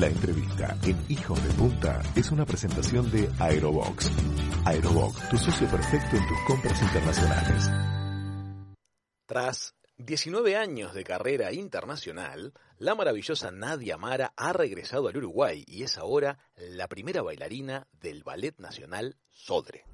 La entrevista en Hijos de Punta es una presentación de Aerobox. Aerobox, tu socio perfecto en tus compras internacionales. Tras 19 años de carrera internacional, la maravillosa Nadia Mara ha regresado al Uruguay y es ahora la primera bailarina del Ballet Nacional Sodre.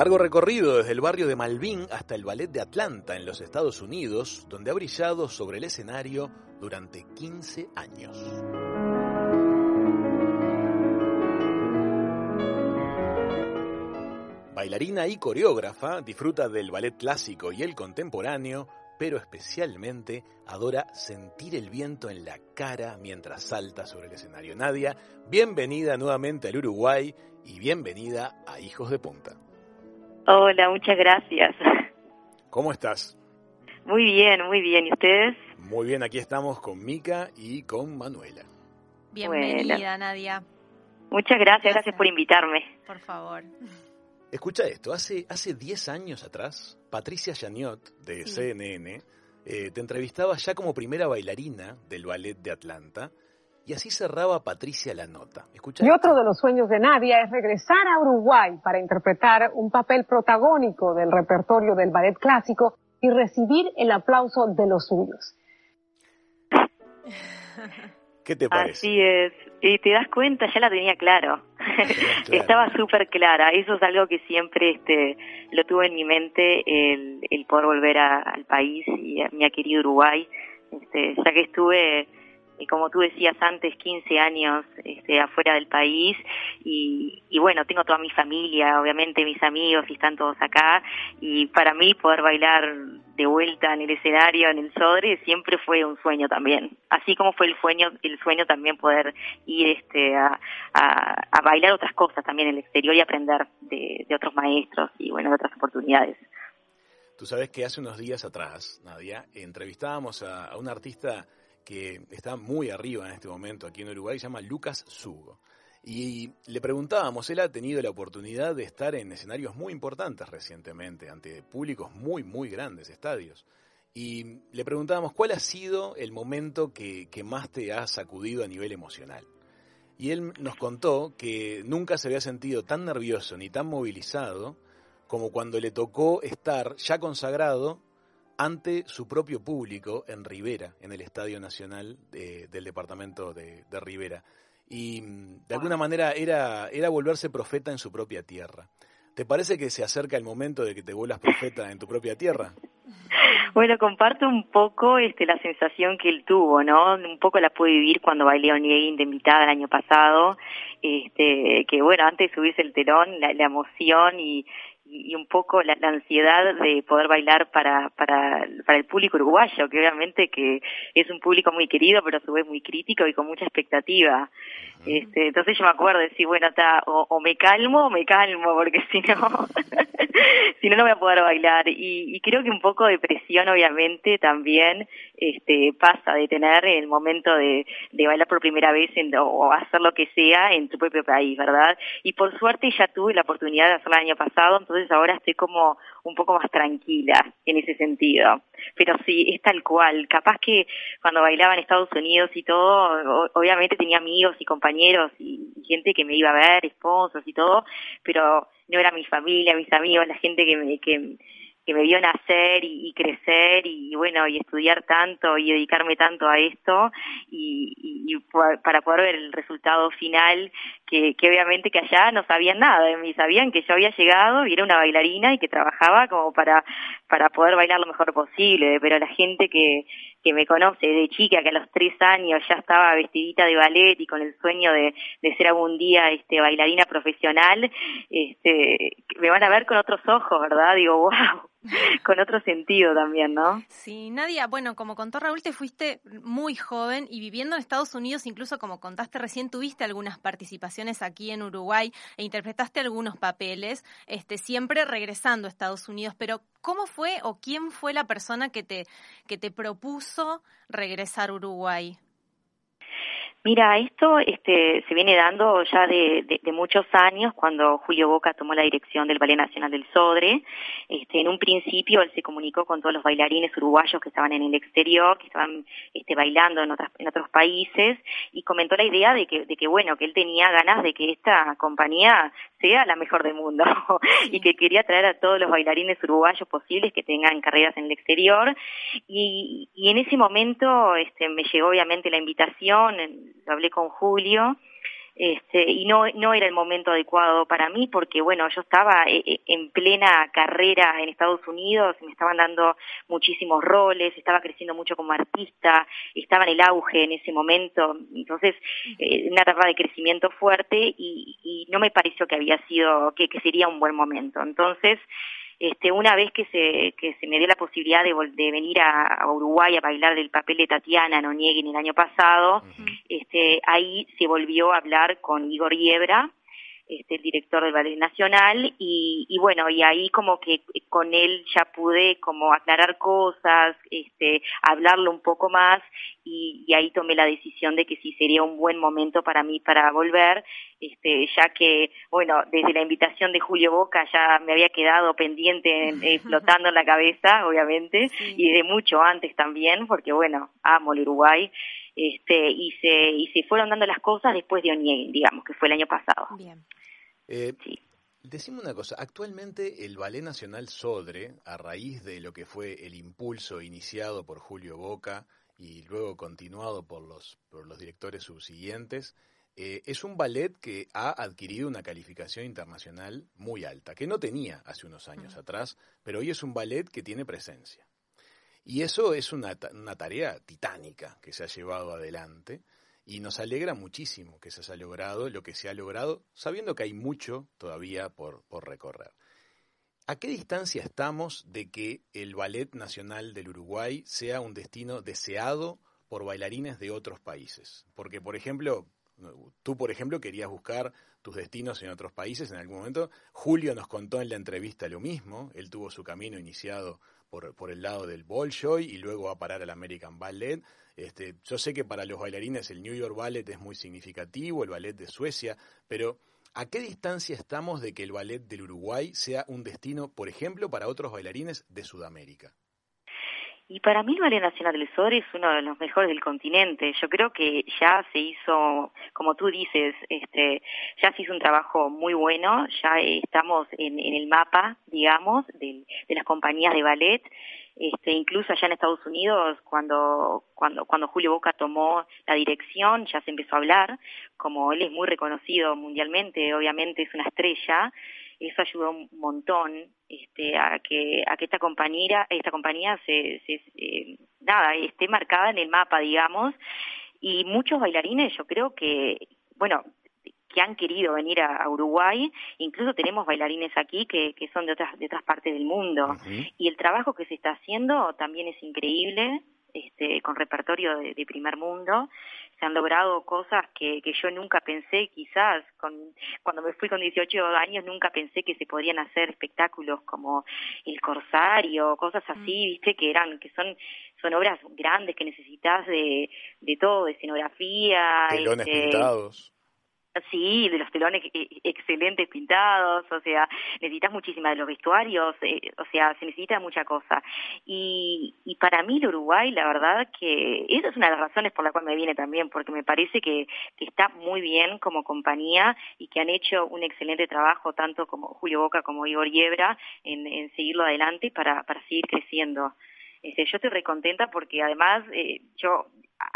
Largo recorrido desde el barrio de Malvin hasta el Ballet de Atlanta en los Estados Unidos, donde ha brillado sobre el escenario durante 15 años. Bailarina y coreógrafa, disfruta del ballet clásico y el contemporáneo, pero especialmente adora sentir el viento en la cara mientras salta sobre el escenario. Nadia, bienvenida nuevamente al Uruguay y bienvenida a Hijos de Punta. Hola, muchas gracias. ¿Cómo estás? Muy bien, muy bien. ¿Y ustedes? Muy bien, aquí estamos con Mica y con Manuela. Bienvenida, Nadia. Muchas gracias, gracias, por invitarme. Por favor. Escucha esto, hace hace 10 años atrás, Patricia Janiot de CNN eh, te entrevistaba ya como primera bailarina del ballet de Atlanta y así cerraba Patricia la nota. y otro de los sueños de Nadia es regresar a Uruguay para interpretar un papel protagónico del repertorio del ballet clásico y recibir el aplauso de los suyos. ¿Qué te parece? Así es. Y te das cuenta, ya la tenía claro. Estaba súper clara. Eso es algo que siempre este, lo tuve en mi mente, el, el poder volver al país y a mi querido Uruguay. Este, ya que estuve y como tú decías antes, 15 años este, afuera del país y, bueno, tengo toda mi familia, obviamente mis amigos y están todos acá y para mí poder bailar de vuelta en el escenario, en el Sodre, siempre fue un sueño también. Así como fue el sueño, el sueño también poder ir este, a, a, bailar otras cosas también en el exterior y aprender de, de otros maestros y bueno, de otras oportunidades. Tú sabes que hace unos días atrás, Nadia, entrevistábamos a, a un artista que está muy arriba en este momento aquí en Uruguay, se llama Lucas Sugo. Y le preguntábamos, él ha tenido la oportunidad de estar en escenarios muy importantes recientemente, ante públicos muy, muy grandes, estadios. Y le preguntábamos cuál ha sido el momento que, que más te ha sacudido a nivel emocional. Y él nos contó que nunca se había sentido tan nervioso ni tan movilizado como cuando le tocó estar ya consagrado ante su propio público en Rivera, en el Estadio Nacional del departamento de, Rivera. Y mm, de alguna manera era, era volverse profeta en su propia tierra. ¿Te parece que se acerca el momento de que te vuelvas profeta en tu propia tierra? Bueno, comparto un poco este, la sensación que él tuvo, ¿no? Un poco la pude vivir cuando bailé Onegin de invitada el año pasado, este, que bueno, antes de subirse el telón, la emoción y, y un poco la, ansiedad de poder bailar para, para, para el público uruguayo, que obviamente que es un público muy querido, pero a su vez muy crítico y con mucha expectativa. Este, entonces yo me acuerdo de decir, bueno, está, o, me calmo o me calmo, porque si no, si no, no voy a poder bailar. Y, y creo que un poco de presión, obviamente, también este, pasa de tener el momento de, de bailar por primera vez en, o hacer lo que sea en tu propio país, ¿verdad? Y por suerte ya tuve la oportunidad de hacerlo el año pasado, entonces ahora estoy como un poco más tranquila en ese sentido. Pero sí, es tal cual. Capaz que cuando bailaba en Estados Unidos y todo, obviamente tenía amigos y compañeros y gente que me iba a ver, sponsors y todo, pero no era mi familia, mis amigos, la gente que me, que, que me vio nacer y, crecer y, bueno y estudiar tanto y dedicarme tanto a esto y, y, para poder ver el resultado final que, que obviamente que allá no sabían nada de sabían que yo había llegado y era una bailarina y que trabajaba como para para poder bailar lo mejor posible pero la gente que que me conoce de chica, que a los tres años ya estaba vestidita de ballet y con el sueño de, de ser algún día este, bailarina profesional, este, me van a ver con otros ojos, ¿verdad? Digo, wow, con otro sentido también, ¿no? Sí, Nadia, bueno, como contó Raúl, te fuiste muy joven y viviendo en Estados Unidos, incluso como contaste recién, tuviste algunas participaciones aquí en Uruguay e interpretaste algunos papeles, este, siempre regresando a Estados Unidos, pero ¿cómo fue o quién fue la persona que te, que te propuso regresar a Uruguay? Mira, esto este, se viene dando ya de, muchos años cuando Julio Boca tomó la dirección del Ballet Nacional del Sodre. Este, en un principio él se comunicó con todos los bailarines uruguayos que estaban en el exterior, que estaban este, bailando en, otras, en otros países y comentó la idea de que, de que, bueno, que él tenía ganas de que esta compañía sea la mejor del mundo y que quería traer a todos los bailarines uruguayos posibles que tengan carreras en el exterior. Y, y en ese momento este, me llegó obviamente la invitación hablé con Julio, este, y no, no era el momento adecuado para mí porque, bueno, yo estaba eh, eh, en plena carrera en Estados Unidos, me estaban dando muchísimos roles, estaba creciendo mucho como artista, estaba en el auge en ese momento, entonces, eh, una etapa de crecimiento fuerte y, y, no me pareció que había sido, que, que sería un buen momento. Entonces, este, una vez que se, que se me dio la posibilidad de, de venir a, Uruguay a bailar del papel de Tatiana no en el año pasado, este, ahí se volvió a hablar con Igor Yebra, este, el director del Ballet Nacional, y, y, bueno, y ahí como que con él ya pude como aclarar cosas, este, hablarlo un poco más, y, y, ahí tomé la decisión de que sí sería un buen momento para mí para volver, este, ya que, bueno, desde la invitación de Julio Boca ya me había quedado pendiente, eh, flotando en la cabeza, obviamente, y de mucho antes también, porque bueno, amo el Uruguay, este, y se, y se fueron dando las cosas después de Oñé, digamos, que fue el año pasado. Bien. Eh, Decime una cosa, actualmente el Ballet Nacional Sodre, a raíz de lo que fue el impulso iniciado por Julio Boca y luego continuado por los, por los directores subsiguientes, eh, es un ballet que ha adquirido una calificación internacional muy alta, que no tenía hace unos años atrás, pero hoy es un ballet que tiene presencia. Y eso es una, tarea titánica que se ha llevado adelante y nos alegra muchísimo que se haya logrado lo que se ha logrado, sabiendo que hay mucho todavía por, por recorrer. ¿A qué distancia estamos de que el Ballet Nacional del Uruguay sea un destino deseado por bailarines de otros países? Porque, por ejemplo, tú, por ejemplo, querías buscar tus destinos en otros países en algún momento. Julio nos contó en la entrevista lo mismo. Él tuvo su camino iniciado por, por el lado del Bolshoi y luego va a parar al American Ballet. Este, yo sé que para los bailarines el New York Ballet es muy significativo, el ballet de Suecia, pero ¿a qué distancia estamos de que el ballet del Uruguay sea un destino, por ejemplo, para otros bailarines de Sudamérica? Y para mí el Ballet Nacional del Sodre es uno de los mejores del continente. Yo creo que ya se hizo, como tú dices, este, ya se hizo un trabajo muy bueno, ya estamos en, en el mapa, digamos, de, de las compañías de ballet. Este, incluso allá en Estados Unidos, cuando, cuando, cuando Julio Boca tomó la dirección, ya se empezó a hablar, como él es muy reconocido mundialmente, obviamente es una estrella, eso ayudó un montón este, a que a que esta compañía esta compañía se, se eh, nada esté marcada en el mapa digamos y muchos bailarines yo creo que bueno que han querido venir a, Uruguay, incluso tenemos bailarines aquí que, que son de otras, de otras partes del mundo. Y el trabajo que se está haciendo también es increíble, este, con repertorio de, primer mundo. Se han logrado cosas que, que yo nunca pensé, quizás, con, cuando me fui con 18 años, nunca pensé que se podrían hacer espectáculos como El Corsario, cosas así, mm. viste, que eran, que son, son obras grandes que necesitas de, de todo, de escenografía. Telones este, pintados Sí, de los telones eh, excelentes pintados, o sea, necesitas muchísima de los vestuarios, eh, o sea, se necesita mucha cosa. Y, y para mí el Uruguay, la verdad que esa es una de las razones por la cual me viene también, porque me parece que, que está muy bien como compañía y que han hecho un excelente trabajo, tanto como Julio Boca como Igor Yebra, en, en seguirlo adelante para, para seguir creciendo. Este, yo estoy recontenta porque además eh, yo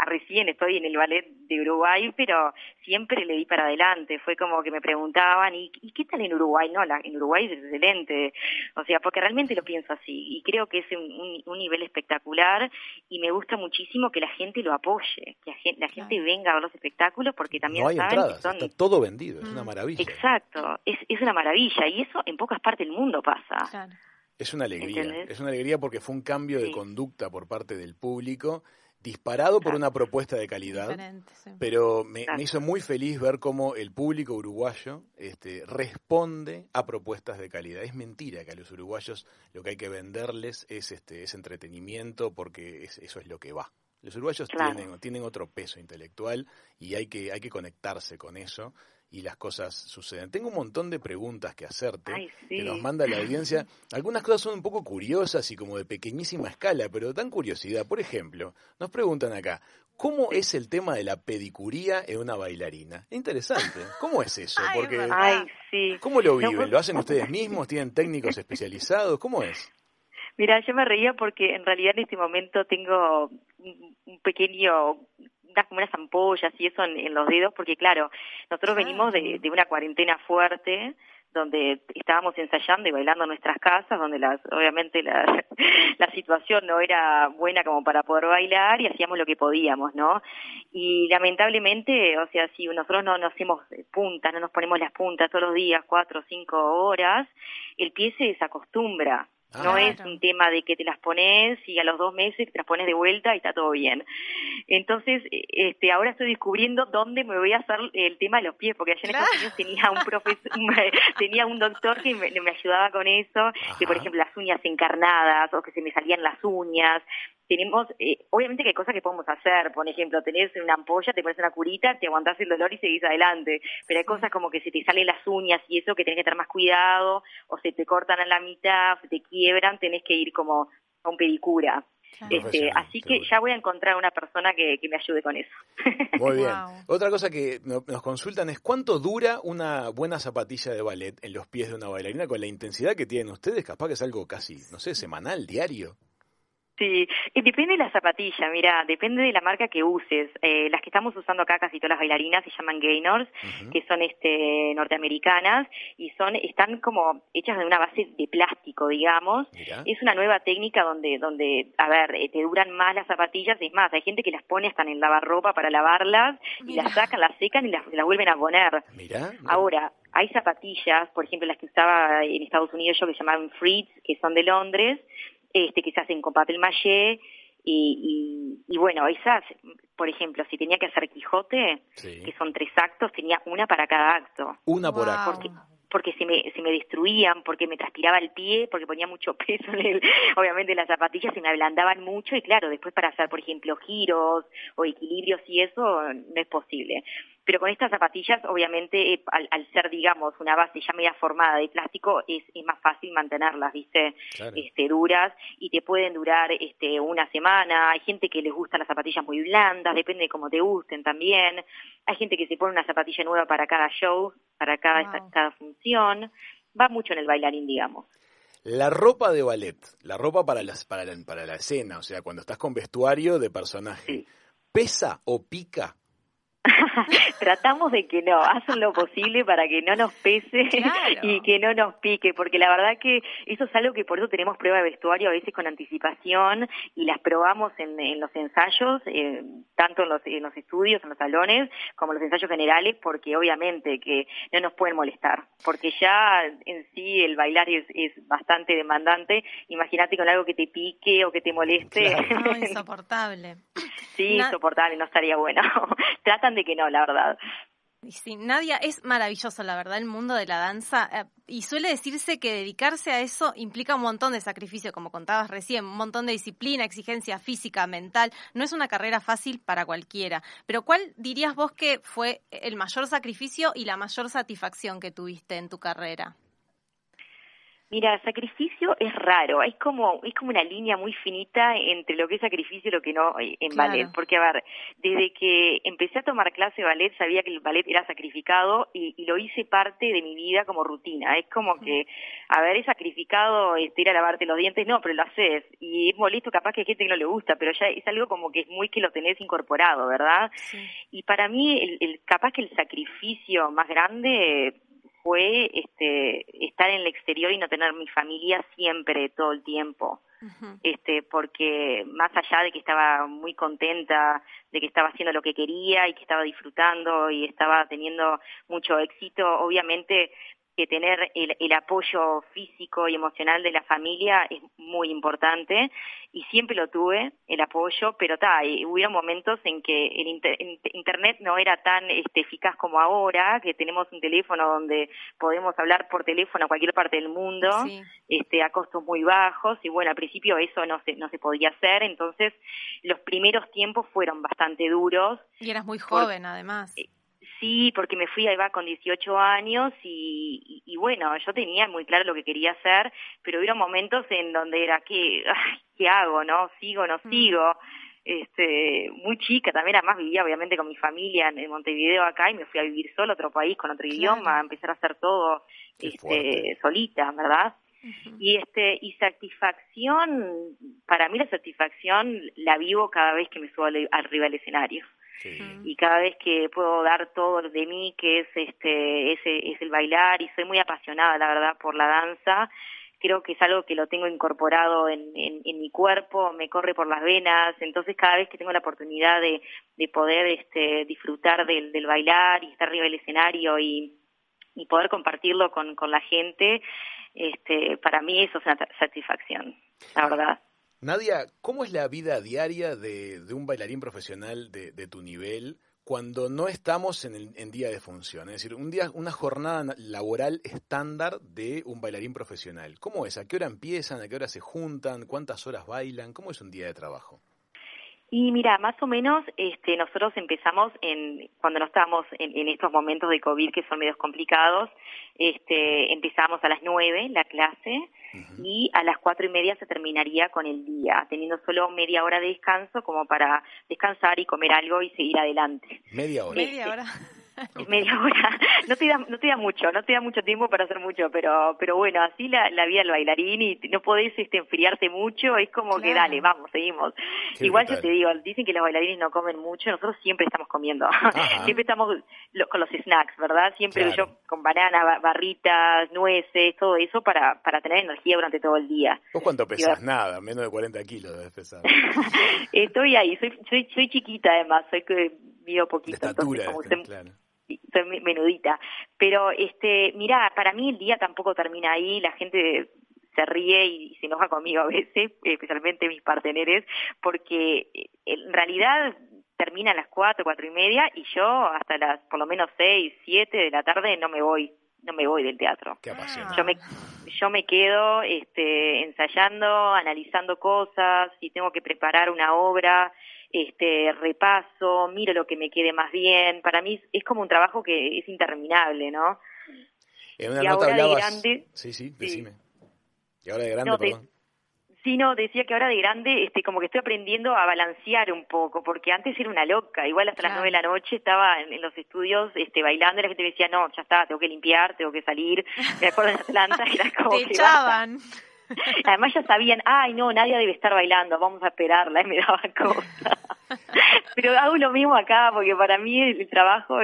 recién estoy en el ballet de Uruguay, pero siempre le di para adelante. Fue como que me preguntaban, ¿y, qué tal en Uruguay? No, la, en Uruguay es excelente. O sea, porque realmente lo pienso así. Y creo que es un, un, nivel espectacular y me gusta muchísimo que la gente lo apoye, que la gente, venga a ver los espectáculos porque también no hay entradas, está todo vendido, es una mm. maravilla. Exacto, es, es una maravilla y eso en pocas partes del mundo pasa. Es una alegría, es una alegría porque fue un cambio de conducta por parte del público disparado por una propuesta de calidad, pero me, hizo muy feliz ver cómo el público uruguayo este, responde a propuestas de calidad. Es mentira que a los uruguayos lo que hay que venderles es este es entretenimiento porque eso es lo que va. Los uruguayos tienen, tienen otro peso intelectual y hay que, hay que conectarse con eso y las cosas suceden. Tengo un montón de preguntas que hacerte que nos manda la audiencia. Algunas cosas son un poco curiosas y como de pequeñísima escala, pero dan curiosidad. Por ejemplo, nos preguntan acá, ¿cómo es el tema de la pedicuría en una bailarina? Interesante. ¿Cómo es eso? Porque, ¿Cómo lo viven? ¿Lo hacen ustedes mismos? ¿Tienen técnicos especializados? ¿Cómo es? Mira, yo me reía porque en realidad en este momento tengo un pequeño unas como unas ampollas y eso en, los dedos, porque claro, nosotros venimos de, de, una cuarentena fuerte, donde estábamos ensayando y bailando en nuestras casas, donde las, obviamente la, la situación no era buena como para poder bailar y hacíamos lo que podíamos, ¿no? Y lamentablemente, o sea, si nosotros no nos hacemos puntas, no nos ponemos las puntas todos los días, cuatro o cinco horas, el pie se desacostumbra no es un tema de que te las pones y a los dos meses te las pones de vuelta y está todo bien. Entonces, e, este, ahora estoy descubriendo dónde me voy a hacer el tema de los pies, porque allá en Estados Unidos tenía un profesor, tenía un doctor que me, me ayudaba con eso, que por ejemplo las uñas encarnadas o que se me salían las uñas, tenemos, eh, obviamente que hay cosas que podemos hacer, por ejemplo, tenés una ampolla, te pones una curita, te aguantás el dolor y seguís adelante, pero hay cosas como que se te salen las uñas y eso que tenés que tener más cuidado, o se te cortan a la mitad, o se te quiebran, tenés que ir como a un pedicura. Este, así que ya voy a encontrar una persona que, me ayude con eso. Muy bien. Otra cosa que nos consultan es cuánto dura una buena zapatilla de ballet en los pies de una bailarina con la intensidad que tienen ustedes, capaz que es algo casi, no sé, semanal, diario. Sí, y depende de la zapatilla, mira, depende de la marca que uses. Eh, las que estamos usando acá, casi todas las bailarinas, se llaman Gainers, que son este norteamericanas y son están como hechas de una base de plástico, digamos. Es una nueva técnica donde, donde, a ver, eh, te duran más las zapatillas. Es más, hay gente que las pone hasta en el lavarropa para lavarlas y las sacan, las secan y las, las vuelven a poner. Mira. Ahora, hay zapatillas, por ejemplo, las que usaba en Estados Unidos yo que se llamaban Fritz, que son de Londres este, que se hacen con papel maché, y, y, bueno, esas, por ejemplo, si tenía que hacer Quijote, que son tres actos, tenía una para cada acto. Una por acto. Porque, porque se me, se me destruían, porque me transpiraba el pie, porque ponía mucho peso en el, obviamente las zapatillas se me ablandaban mucho y claro, después para hacer, por ejemplo, giros o equilibrios y eso no es posible. Pero con estas zapatillas, obviamente, eh, al, ser, digamos, una base ya media formada de plástico, es, es más fácil mantenerlas, ¿viste? Este, duras y te pueden durar este, una semana. Hay gente que les gustan las zapatillas muy blandas, depende de cómo te gusten también. Hay gente que se pone una zapatilla nueva para cada show, para cada, cada función. Va mucho en el bailarín, digamos. La ropa de ballet, la ropa para, las, para, la, para la escena, o sea, cuando estás con vestuario de personaje, ¿pesa o pica? Tratamos de que no, hacen lo posible para que no nos pese y que no nos pique, porque la verdad que eso es algo que por eso tenemos prueba de vestuario a veces con anticipación y las probamos en, los ensayos, eh, tanto en los, en los estudios, en los salones, como en los ensayos generales, porque obviamente que no nos pueden molestar, porque ya en sí el bailar es, es bastante demandante, imagínate con algo que te pique o que te moleste. insoportable. sí, insoportable, no estaría bueno. Tratan de que no, la verdad. Sí, Nadia, es maravilloso, la verdad, el mundo de la danza. Eh, y suele decirse que dedicarse a eso implica un montón de sacrificio, como contabas recién, un montón de disciplina, exigencia física, mental. No es una carrera fácil para cualquiera. Pero ¿cuál dirías vos que fue el mayor sacrificio y la mayor satisfacción que tuviste en tu carrera? Mira, sacrificio es raro, es como es como una línea muy finita entre lo que es sacrificio y lo que no eh, en ballet, porque a ver, desde que empecé a tomar clase de ballet sabía que el ballet era sacrificado y, lo hice parte de mi vida como rutina, es como que, a ver, es sacrificado este, ir a lavarte los dientes, no, pero lo haces. Y es molesto, capaz que hay gente que no le gusta, pero ya es algo como que es muy que lo tenés incorporado, ¿verdad? Y para mí, el, el, capaz que el sacrificio más grande fue este, estar en el exterior y no tener mi familia siempre, todo el tiempo. este, porque más allá de que estaba muy contenta, de que estaba haciendo lo que quería y que estaba disfrutando y estaba teniendo mucho éxito, obviamente que tener el, el, apoyo físico y emocional de la familia es muy importante y siempre lo tuve, el apoyo, pero ta, hubo momentos en que el Internet no era tan este, eficaz como ahora, que tenemos un teléfono donde podemos hablar por teléfono a cualquier parte del mundo, este, a costos muy bajos, y bueno, al principio eso no se, no se podía hacer, entonces los primeros tiempos fueron bastante duros. Y eras muy joven, además. Sí, porque me fui a va con 18 años y, y, bueno, yo tenía muy claro lo que quería hacer, pero hubo momentos en donde era, ¿qué, ¿qué hago? ¿No? ¿Sigo no mm. sigo? Este, muy chica también, además vivía obviamente con mi familia en, Montevideo acá y me fui a vivir solo a otro país con otro idioma, a empezar a hacer todo este, solita, ¿verdad? Y este y satisfacción, para mí la satisfacción la vivo cada vez que me subo arriba del escenario y cada vez que puedo dar todo de mí que es este ese es el bailar y soy muy apasionada la verdad por la danza creo que es algo que lo tengo incorporado en, en, mi cuerpo, me corre por las venas, entonces cada vez que tengo la oportunidad de, de poder este, disfrutar del, del bailar y estar arriba del escenario y, y poder compartirlo con, con la gente, este, para mí eso es una satisfacción, la verdad. Nadia, ¿cómo es la vida diaria de, un bailarín profesional de, tu nivel cuando no estamos en, el, día de función? Es decir, un día, una jornada laboral estándar de un bailarín profesional. ¿Cómo es? ¿A qué hora empiezan? ¿A qué hora se juntan? ¿Cuántas horas bailan? ¿Cómo es un día de trabajo? Y mira, más o menos este, nosotros empezamos en, cuando no estábamos en, estos momentos de COVID que son medios complicados, este, empezamos a las nueve la clase y a las cuatro y media se terminaría con el día, teniendo solo media hora de descanso como para descansar y comer algo y seguir adelante. Media hora. Media hora. media hora. No te da, no te da mucho, no te da mucho tiempo para hacer mucho, pero, pero bueno, así la, la vida del bailarín y no podés este, enfriarte mucho, es como que dale, vamos, seguimos. Igual yo te digo, dicen que los bailarines no comen mucho, nosotros siempre estamos comiendo, siempre estamos con los snacks, ¿verdad? Siempre yo con banana, barritas, nueces, todo eso para, para tener energía durante todo el día. ¿Vos cuánto pesas? Nada, menos de 40 kilos debes pesar. Estoy ahí, soy, soy, soy chiquita además, soy que mido poquito, entonces como claro soy menudita. Pero, este, mira, para mí el día tampoco termina ahí, la gente se ríe y se enoja conmigo a veces, especialmente mis parteneres, porque eh, en realidad termina a las cuatro, cuatro y media y yo hasta las por lo menos seis, siete de la tarde no me voy, no me voy del teatro. Qué yo me yo me quedo este, ensayando, analizando cosas, si tengo que preparar una obra, este, repaso, miro lo que me quede más bien. Para mí es como un trabajo que es interminable, ¿no? En una y nota ahora de grande... Sí, sí, decime. Y ahora de grande, perdón. Sí, no, decía que ahora de grande, este, como que estoy aprendiendo a balancear un poco, porque antes era una loca, igual hasta las nueve de la noche estaba en, los estudios, este, bailando, y la gente me decía, no, ya está, tengo que limpiar, tengo que salir, me acuerdo en Atlanta, era como Te echaban. Además ya sabían, ay no, nadie debe estar bailando, vamos a esperarla, y me daba cosa. Pero hago lo mismo acá, porque para mí el trabajo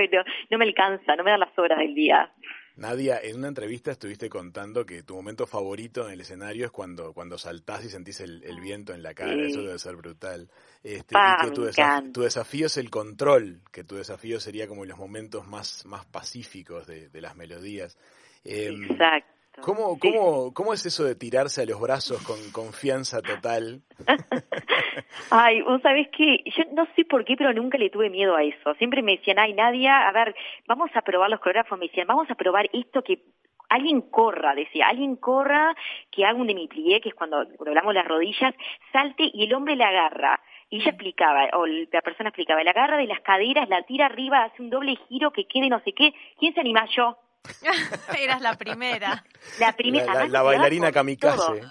no, me alcanza, no me dan las horas del día. Nadia, en una entrevista estuviste contando que tu momento favorito en el escenario es cuando, cuando saltás y sentís el, viento en la cara, eso debe ser brutal. Este, y que tu, tu, desafío es el control, que tu desafío sería como los momentos más, más pacíficos de, de las melodías. Em, Exacto. ¿Cómo, cómo, ¿Cómo es eso de tirarse a los brazos con confianza total? ay, vos sabés que yo no sé por qué, pero nunca le tuve miedo a eso. Siempre me decían, ay, Nadia, a ver, vamos a probar los coreógrafos. Me decían, vamos a probar esto que alguien corra, decía, alguien corra, que haga un demi-plié, que es cuando hablamos las rodillas, salte y el hombre le agarra. Y ella explicaba, o la persona explicaba, le agarra de las caderas, la tira arriba, hace un doble giro que quede no sé qué. ¿Quién se anima? Yo. Eras la primera. La primera. La, bailarina kamikaze.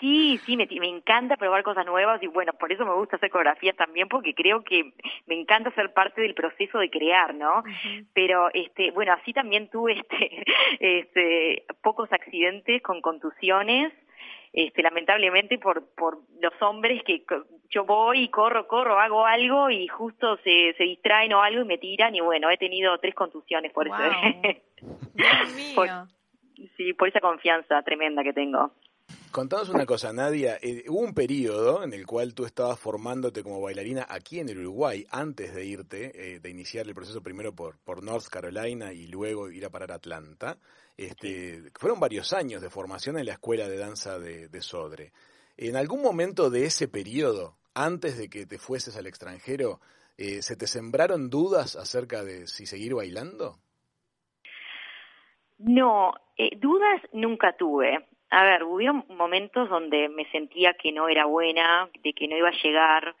Sí, sí, me, me, encanta probar cosas nuevas y bueno, por eso me gusta hacer coreografías también porque creo que me encanta ser parte del proceso de crear, ¿no? Pero este, bueno, así también tuve este, este, pocos accidentes con contusiones este, lamentablemente por, por los hombres que yo voy y corro, corro, hago algo y justo se, se distraen o algo y me tiran y bueno, he tenido tres contusiones por eso. Dios mío. sí, por esa confianza tremenda que tengo. Contanos una cosa, Nadia. Eh, hubo un periodo en el cual tú estabas formándote como bailarina aquí en el Uruguay, antes de irte, eh, de iniciar el proceso primero por, por North Carolina y luego ir a parar a Atlanta. Este, Fueron varios años de formación en la escuela de danza de, de Sodre. En algún momento de ese periodo, antes de que te fueses al extranjero, eh, ¿se te sembraron dudas acerca de si seguir bailando? No, eh, dudas nunca tuve. A ver, hubieron momentos donde me sentía que no era buena, de que no iba a llegar,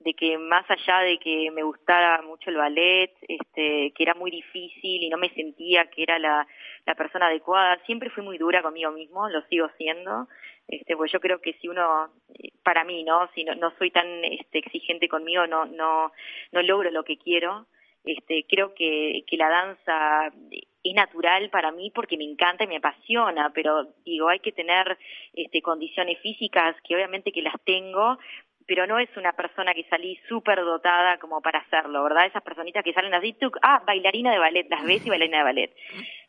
de que más allá de que me gustara mucho el ballet, este, que era muy difícil y no me sentía que era la, la persona adecuada, siempre fui muy dura conmigo mismo, lo sigo siendo, este, pues yo creo que si uno, para mí, ¿no? Si no, no soy tan este, exigente conmigo, no, no, no logro lo que quiero, este, creo que, que la danza es natural para mí porque me encanta y me apasiona, pero digo, hay que tener este, condiciones físicas que obviamente que las tengo, pero no es una persona que salí súper dotada como para hacerlo, ¿verdad? Esas personitas que salen así, tú, ah, bailarina de ballet, las ves y bailarina de ballet.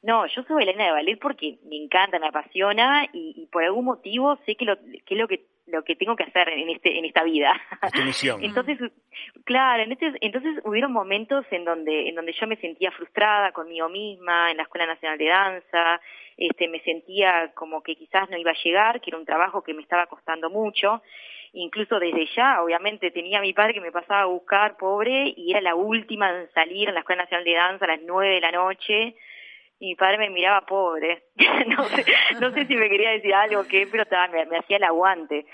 No, yo soy bailarina de ballet porque me encanta, me apasiona y, y por algún motivo sé que lo que es lo que lo que tengo que hacer en este en esta vida. entonces, claro, en este, entonces hubieron momentos en donde en donde yo me sentía frustrada conmigo misma en la Escuela Nacional de Danza, este me sentía como que quizás no iba a llegar, que era un trabajo que me estaba costando mucho incluso desde ya, obviamente tenía a mi padre que me pasaba a buscar, pobre, y era la última en salir en la Escuela Nacional de Danza a las nueve de la noche, y mi padre me miraba pobre, no, sé, si me quería decir algo o qué, pero me, hacía el aguante.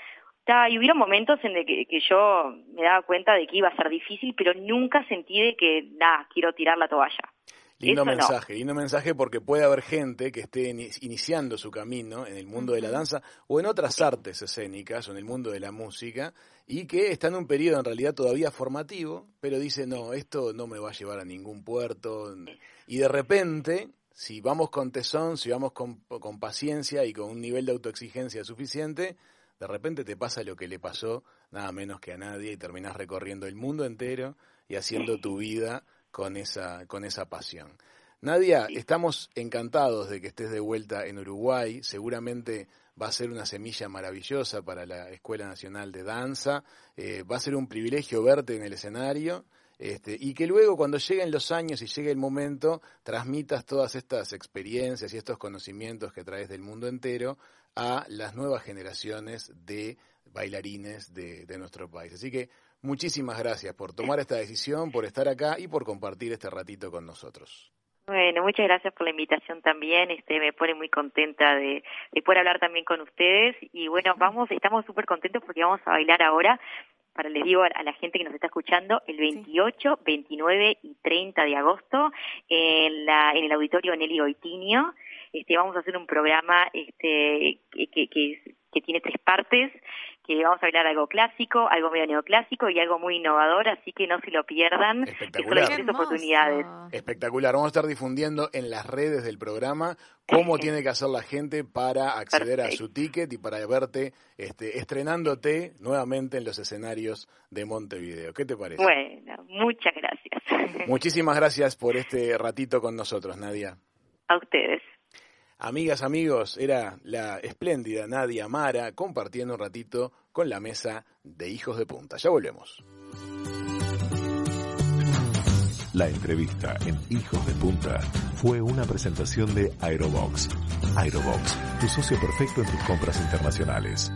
Y hubo momentos en que, yo me daba cuenta de que iba a ser difícil, pero nunca sentí de que, nada, quiero tirar la toalla. Lindo mensaje, lindo mensaje porque puede haber gente que esté iniciando su camino en el mundo de la danza o en otras artes escénicas o en el mundo de la música y que está en un periodo en realidad todavía formativo, pero dice, no, esto no me va a llevar a ningún puerto. Y de repente, si vamos con tesón, si vamos con, con paciencia y con un nivel de autoexigencia suficiente, de repente te pasa lo que le pasó nada menos que a nadie y terminas recorriendo el mundo entero y haciendo tu vida con esa, con esa pasión. Nadia, estamos encantados de que estés de vuelta en Uruguay. Seguramente va a ser una semilla maravillosa para la Escuela Nacional de Danza. Eh, va a ser un privilegio verte en el escenario. Este, y que luego cuando lleguen los años y llegue el momento, transmitas todas estas experiencias y estos conocimientos que traes del mundo entero a las nuevas generaciones de bailarines de, de nuestro país. Así que Muchísimas gracias por tomar esta decisión, por estar acá y por compartir este ratito con nosotros. Bueno, muchas gracias por la invitación también. Este, me pone muy contenta de, de poder hablar también con ustedes. Y bueno, vamos, estamos súper contentos porque vamos a bailar ahora para les digo a la gente que nos está escuchando, el 28, 29 y 30 de agosto en, la, en el auditorio Nelly Goitinio. Este, vamos a hacer un programa este, que, que, que tiene tres partes que vamos a hablar algo clásico, algo medio neoclásico y algo muy innovador, así que no se lo pierdan. Espectacular. oportunidades. Espectacular. Vamos a estar difundiendo en las redes del programa cómo tiene que hacer la gente para acceder a su ticket y para verte este, estrenándote nuevamente en los escenarios de Montevideo. ¿Qué te parece? Bueno, muchas gracias. Muchísimas gracias por este ratito con nosotros, Nadia. A ustedes. Amigas, amigos, era la espléndida Nadia Mara compartiendo un ratito con la mesa de Hijos de Punta. Ya volvemos. La entrevista en Hijos de Punta fue una presentación de Aerobox. Aerobox, tu socio perfecto en tus compras internacionales.